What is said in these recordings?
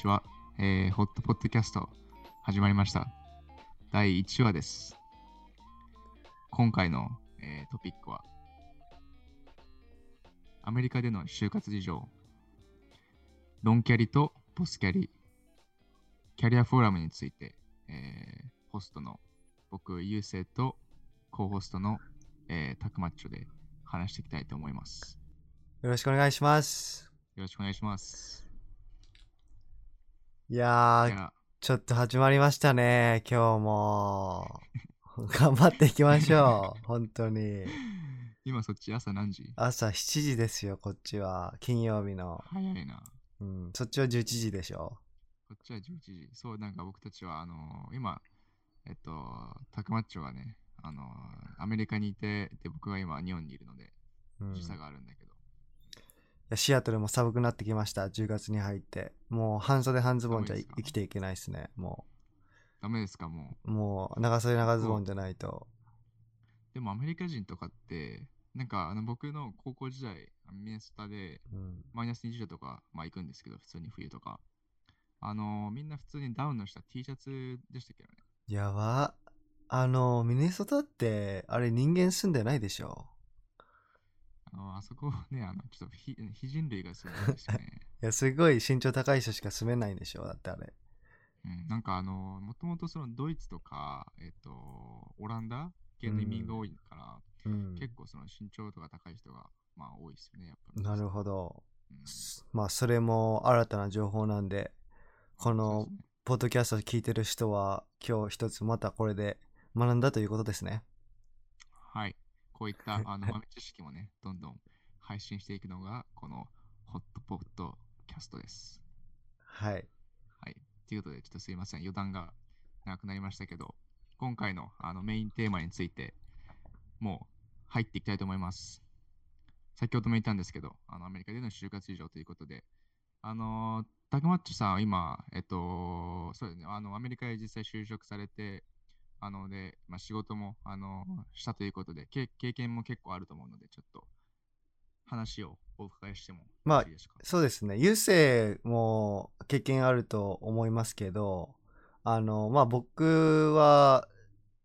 ちは。えー、ホットポッドキャスト始まりました。第1話です。今回の、えートピックは、アメリカでの就活事情、ロンキャリとポスキャリ、キャリアフォーラムについて、えーホストの僕、ゆうせいと、コーホストの、えー、タクマッチョで話していきたいと思います。よろしくお願いします。よろしくお願いします。いやー、ちょっと始まりましたね、今日も。頑張っていきましょう、本当に。今そっち朝何時？朝7時ですよ、こっちは。金曜日の。早いな。うん、そっちは11時でしょ。こっちは11時。そう、なんか僕たちは、あのー今、えっと、タクマッチョがね、あのーアメリカにいて、で、僕が今、日本にいるので、時差があるんだけど。やシアトルも寒くなってきました、10月に入って。もう半袖半ズボンじゃ生きていけないですね、もダメですか、もう。もう長袖長ズボンじゃないと。う。でも、アメリカ人とかって、なんか、あの僕の高校時代、ミネソタで、うん、マイナス20度とか、まあ行くんですけど、普通に冬とか。あのーみんな普通にダウンの下 T シャツでしたけどね。やば。あの、ミネソタって、あれ人間住んでないでしょ？あのあそこね、あの、ちょっと非非人類がすごいですよね。いや、すごい身長高い人しか住めないんでしょ、だってあれ。うん、なんかあの、もともとそのドイツとか、えっと、オランダ系の移民が多いから、うん。結構その身長とか高い人が、まあ多いですよね、やっぱり。なるほど。うんまあ、それも新たな情報なんで、このポッドキャストを聞いてる人は、今日一つまたこれで学んだということですね。はい。こういったあの豆知識もね、どんどん配信していくのが、このホットポッドキャストです。はい。はい。ということで、ちょっとすいません、余談が長くなりましたけど、今回のあのメインテーマについて、もう入っていきたいと思います。先ほども言ったんですけど、あのアメリカでの就活事情ということで、あのータクマッチョさんは今、えっと、そうですね、あのアメリカへ実際就職されて、あので、まあ、仕事も、あのしたということで、け経験も結構あると思うので、ちょっと話をお伺いしてもまあよろしいですか？そうですね。郵政も経験あると思いますけど、あの、まあ、僕は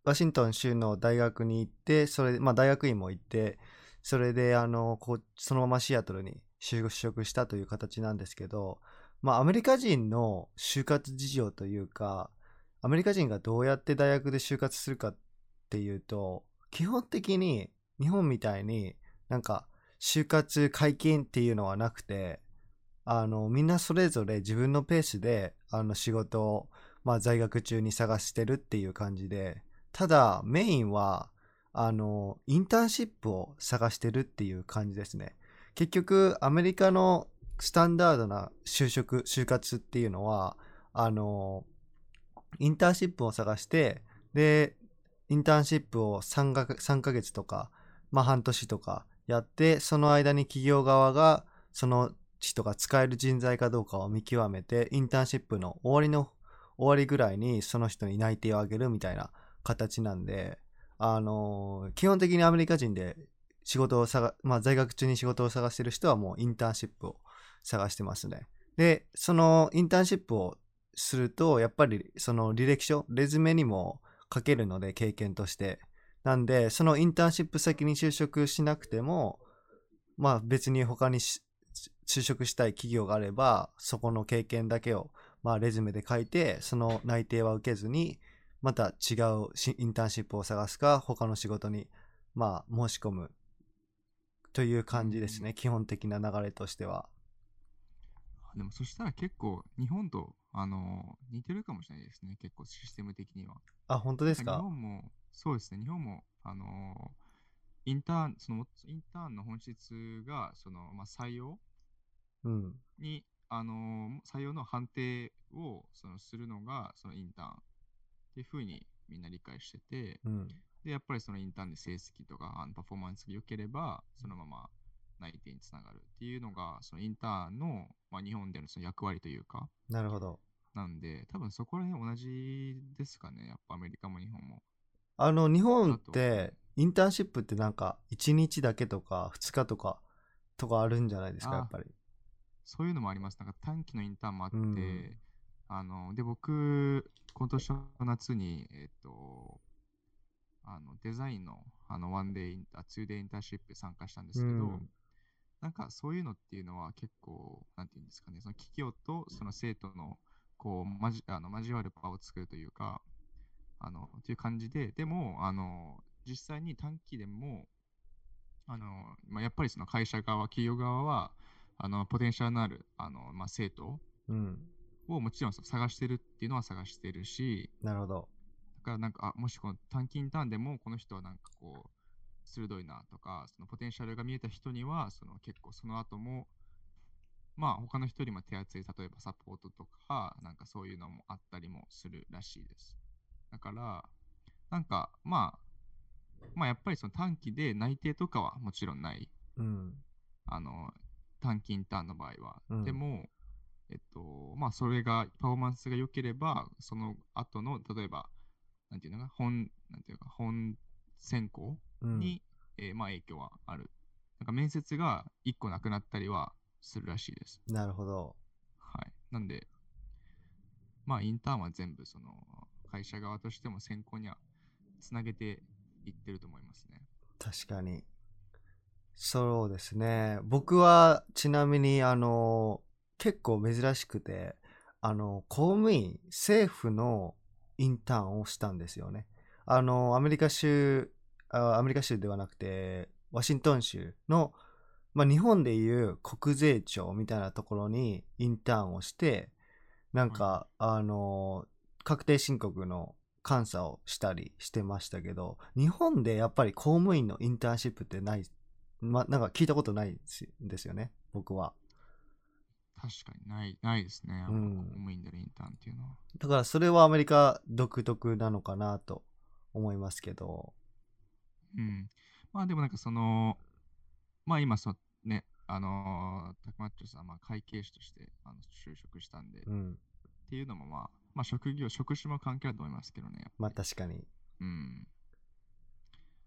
ワシントン州の大学に行って、それで、まあ、大学院も行って、それで、あの、こう、そのままシアトルに就職したという形なんですけど、まあ、アメリカ人の就活事情というか、アメリカ人がどうやって大学で就活するかっていうと、基本的に日本みたいになんか就活解禁っていうのはなくて、あの、みんなそれぞれ自分のペースで、あの、仕事を、まあ、在学中に探してるっていう感じで、ただ、メインは、あの、インターンシップを探してるっていう感じですね。結局、アメリカのスタンダードな就職、就活っていうのは、あの、インターンシップを探して、で、インターンシップを3か ,3 ヶ月とか、まあ半年とかやって、その間に企業側がその人が使える人材かどうかを見極めて、インターンシップの終わりの終わりぐらいにその人に内定をあげるみたいな形なんで、あの基本的にアメリカ人で仕事を探、まあ在学中に仕事を探してる人はもうインターンシップを探してますね。で、そのインターンシップをすると、やっぱりその履歴書、レズメにも書けるので、経験として。なんで、そのインターンシップ先に就職しなくても、まあ別に他にし就職したい企業があれば、そこの経験だけを、まあレズメで書いて、その内定は受けずに、また違うしインターンシップを探すか、他の仕事に、まあ申し込むという感じですね、基本的な流れとしては。でもそしたら結構日本とあの似てるかもしれないですね。結構システム的には。あ、本当です日か本もそうですね。日本もあのインターンそのインターンの本質がそのまあ採用うん。にあの採用の判定をそのするのがそのインターンっていうふうにみんな理解してて、うん。でやっぱりそのインターンで成績とかあのパフォーマンスが良ければそのままつながるっていうのがそのインターンの、まあ、日本でのその役割というか。なるほど。なんで、多分そこら辺同じですかね。やっぱアメリカも日本も。あの、日本っだて、インターンシップってなんか、1日だけとか、2日とか、とかあるんじゃないですか、あやっぱり。そういうのもあります。なんか短期のインターンもあって、うんあの、で、僕、今年の夏に、えっと、あのデザインのあのワンデーインター、ツーデーインターンシップ参加したんですけど、うんなんかそういうのっていうのは結構、なんていうんですかね、その企業とその生徒のこうまじあの交わる場を作るというか、あのっていう感じで、でも、あの実際に短期でも、あのまあ、やっぱりその会社側、企業側は、あのポテンシャルのあるあの、まあ、生徒うん。をもちろん探してるっていうのは探してるし、なるほど。だからなんか、あもしこの短期インターンでもこの人はなんかこう、鋭いなとか、そのポテンシャルが見えた人には、その結構その後も、まあ他の人よりも手厚い、例えばサポートとか、なんかそういうのもあったりもするらしいです。だから、なんかまあ、まあやっぱりその短期で内定とかはもちろんない。うん。あの、短期インターンの場合は。うんでも、えっと、まあ、それが、パフォーマンスが良ければ、その後の、例えば、なんていうのか、本、なんていうか、本選考うん。に、えーまあ、影響はある。なんか面接が1個なくなったりはするらしいです。なるほど。はい。なんで、まあ、インターンは全部、その、会社側としても選考にはつなげていってると思いますね。確かに。そうですね。僕はちなみにあの結構珍しくてあの公務員政府のインターンをしたんですよね。あのアメリカ州あアメリカ州ではなくてワシントン州の、まあ、日本でいう国税庁みたいなところにインターンをしてなんか、あの確定申告の監査をしたりしてましたけど日本でやっぱり公務員のインターンシップってない、ま、なんか聞いたことないんですよね僕は確かにない、ないですね。公務員でのインターンっていうのは。だからそれはアメリカ独特なのかなと思いますけどうん。まあでもなんかその、まあ今そね、あのー、タクマッチョさんはまあ会計士としてあの就職したんで、っうんていうのもまあ、まあ職業、職種も関係あると思いますけどね。まあ確かにうん。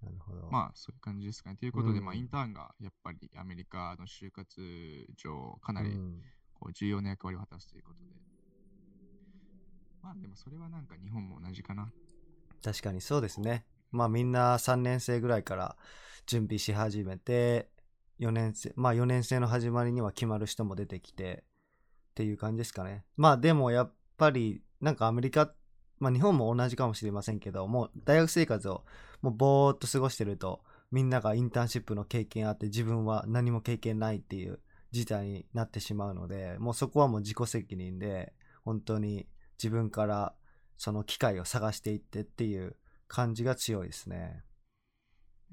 なるほどまあそういう感じですかね。ということで、うんまあインターンがやっぱりアメリカの就活上かなりうんこう重要な役割を果たすということで。まあでもそれはなんか日本も同じかな。確かにそうですね。まあみんな3年生ぐらいから準備し始めて4年生まあ4年生の始まりには決まる人も出てきてっていう感じですかね。まあでもやっぱりなんかアメリカまあ日本も同じかもしれませんけどもう大学生活をもうぼーっと過ごしてるとみんながインターンシップの経験あって自分は何も経験ないっていう事態になってしまうのでもうそこはもう自己責任で本当に自分からその機会を探していってっていう感じが強いですね。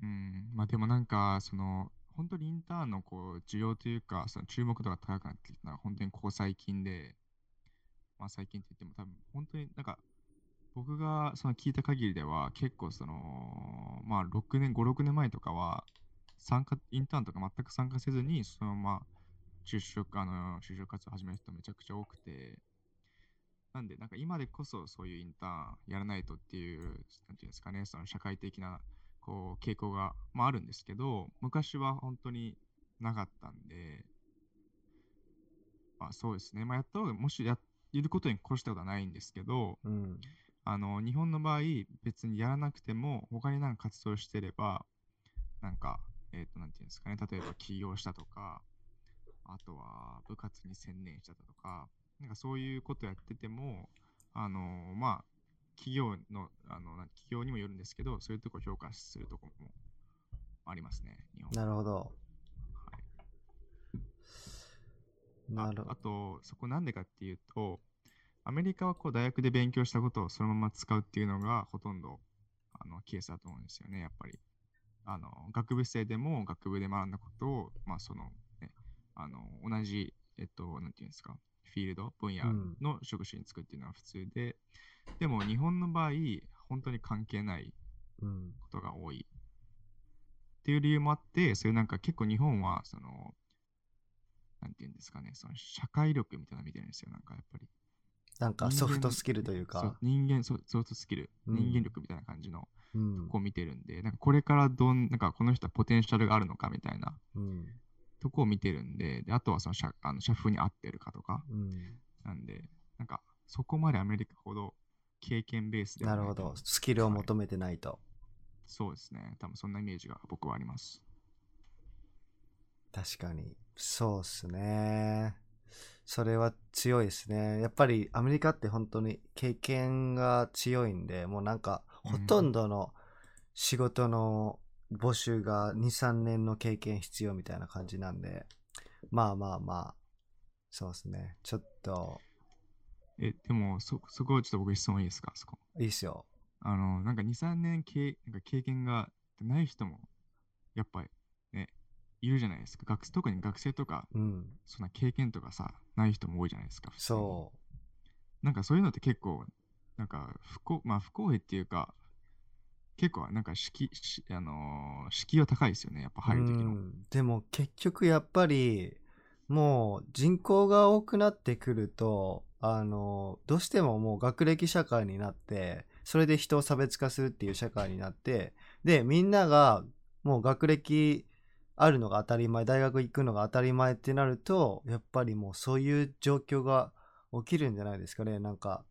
うん、まあでもなんか、その、本当にインターンのこう需要というか、その注目度が高くなってきたのは本当にここ最近で、まあ最近って言っても多分本当になんか、僕がその聞いた限りでは結構その、まあ6年、5、6年前とかは、参加、インターンとか全く参加せずに、そのまま就職、あの、就職活動を始める人めちゃくちゃ多くて、なんで、なんか今でこそそういうインターンやらないとっていう、なんていうんですかね、その社会的なこう傾向が、まあ、あるんですけど、昔は本当になかったんで、まあ、そうですね、まあ、やった方が、もしやいることに越したことはないんですけど、うん。あの日本の場合、別にやらなくても、他になんか活動してれば、なんか、えっ、と、なんていうんですかね、例えば起業したとか、あとは部活に専念したとか、なんかそういうことやってても、あのまあ、企業の、あの、企業にもよるんですけど、そういうとこ評価するところもありますね、日本は。なるほど。はいなるほああと、そこなんでかっていうと、アメリカはこう大学で勉強したことをそのまま使うっていうのがほとんどあのケースだと思うんですよね、やっぱり。あの学部生でも学部で学んだことを、まあそのね、あの同じ、えっと、なんていうんですか、フィールド、分野うんの職種に就くっていうのは普通で、でも日本の場合、本当に関係ないうん。ことが多い。っていう理由もあって、そういうなんか結構日本は、その、なんていうんですかね、その社会力みたいなの見てるんですよ、なんかやっぱり。なんかソフトスキルというか。人間ソ、ソフトスキル、うん人間力みたいな感じのうんこ。う見てるんで、なんかこれからどん、なんかこの人はポテンシャルがあるのかみたいなうん。とこを見てるんで、であとはその社あの社風に合ってるかとか、うん。なんで、なんかそこまでアメリカほど経験ベースではないるほど。スキルを求めてないと、そうですね。多分そんなイメージが僕はあります。確かにそうっすねそれは強いですねやっぱりアメリカって本当に経験が強いんでもうなんかうんほとんどの仕事の募集が23年の経験必要みたいな感じなんで。まあまあまあ。そうですね。ちょっと。え、でも、そ、そこちょっと僕質問いいですか？そこ。いいっすよ。あの、なんか2、3年経なんか経験がない人も、やっぱりね、いるじゃないですか。学特に学生とか、うん。そんな経験とかさ、ない人も多いじゃないですか。そなんかそういうのって結構、なんか不公、まあ不公平っていうか、結構なんか敷居、あのー敷居は高いですよね、やっぱ入る時の。でも結局やっぱりもう人口が多くなってくるとあのどうしてももう学歴社会になってそれで人を差別化するっていう社会になってでみんながもう学歴あるのが当たり前大学行くのが当たり前ってなるとやっぱりもうそういう状況が起きるんじゃないですかねなんか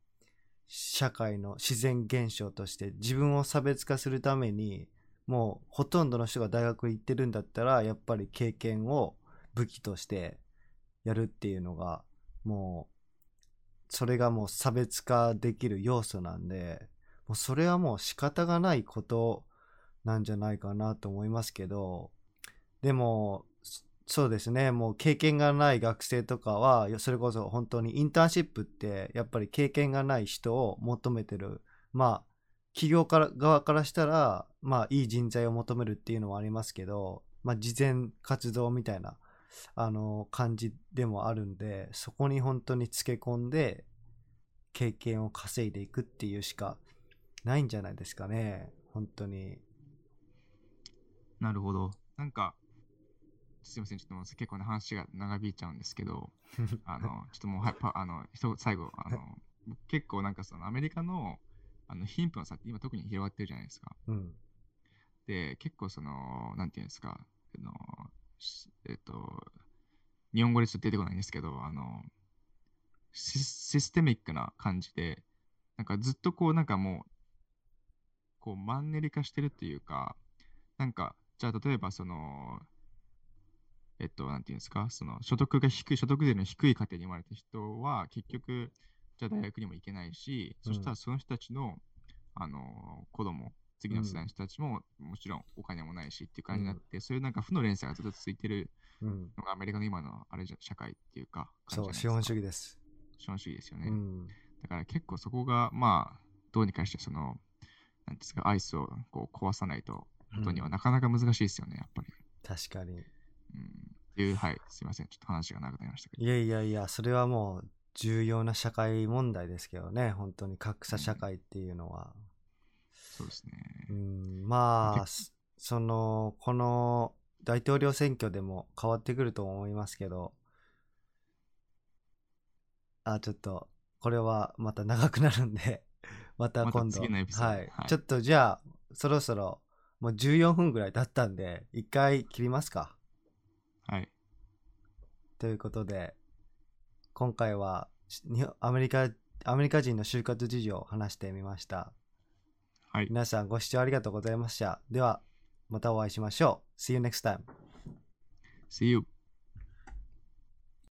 社会の自然現象として自分を差別化するためにもうほとんどの人が大学行ってるんだったらやっぱり経験を武器としてやるっていうのがもうそれがもう差別化できる要素なんでもうそれはもう仕方がないことなんじゃないかなと思いますけどでもそうですね。もう経験がない学生とかはそれこそ本当にインターンシップってやっぱり経験がない人を求めてる。まあ企業から側からしたらまあいい人材を求めるっていうのはありますけど、まあ、事前活動みたいなあの感じでもあるんでそこに本当につけ込んで経験を稼いでいくっていうしかないんじゃないですかね。本当に。なるほど。なんか、すいません、ちょっともう結構ね、話が長引いちゃうんですけど、あの、ちょっともう、はあの、一最後、あの、結構なんかそのアメリカの、あの、貧富の差って今特に広がってるじゃないですか。うんで、結構その、なんていうんですか、あの、しえっと、日本語でちょっと出てこないんですけど、あの、シシステミックな感じで、なんかずっとこう、なんかもう、こう、マンネリ化してるっていうか、なんか、じゃあ例えばその、えっと、なんていうんですか、その所得が低い、所得税の低い家庭に生まれた人は、結局、じゃあ大学にも行けないし、そしたらその人たちの、あの、子供、次の世代の人たちも、もちろんお金もないしっていう感じになって、そういうなんか負の連鎖がずっと続いてるうん。のがアメリカの今のあれじゃ社会っていうか、そう資本主義です、資本主義ですよね。うん。だから結構そこが、まあ、どうにかして、その、なんですか、アイスをこう壊さないと、ことにはなかなか難しいですよね、やっぱり。確かに。うん。っていう、はい、すいません。ちょっと話が長くなりましたけど。いやいやいやそれはもう重要な社会問題ですけどね。本当に格差社会っていうのは、そうですね。う。ん、まあそのこの大統領選挙でも変わってくると思いますけど。あちょっとこれはまた長くなるんで。また今度、はい。はい。ちょっとじゃあそろそろもう14分ぐらい経ったんで一回切りますか。はい。ということで今回はアメリカアメリカ人の就活事情を話してみましたはい。皆さんご視聴ありがとうございましたではまたお会いしましょう See you next time See you.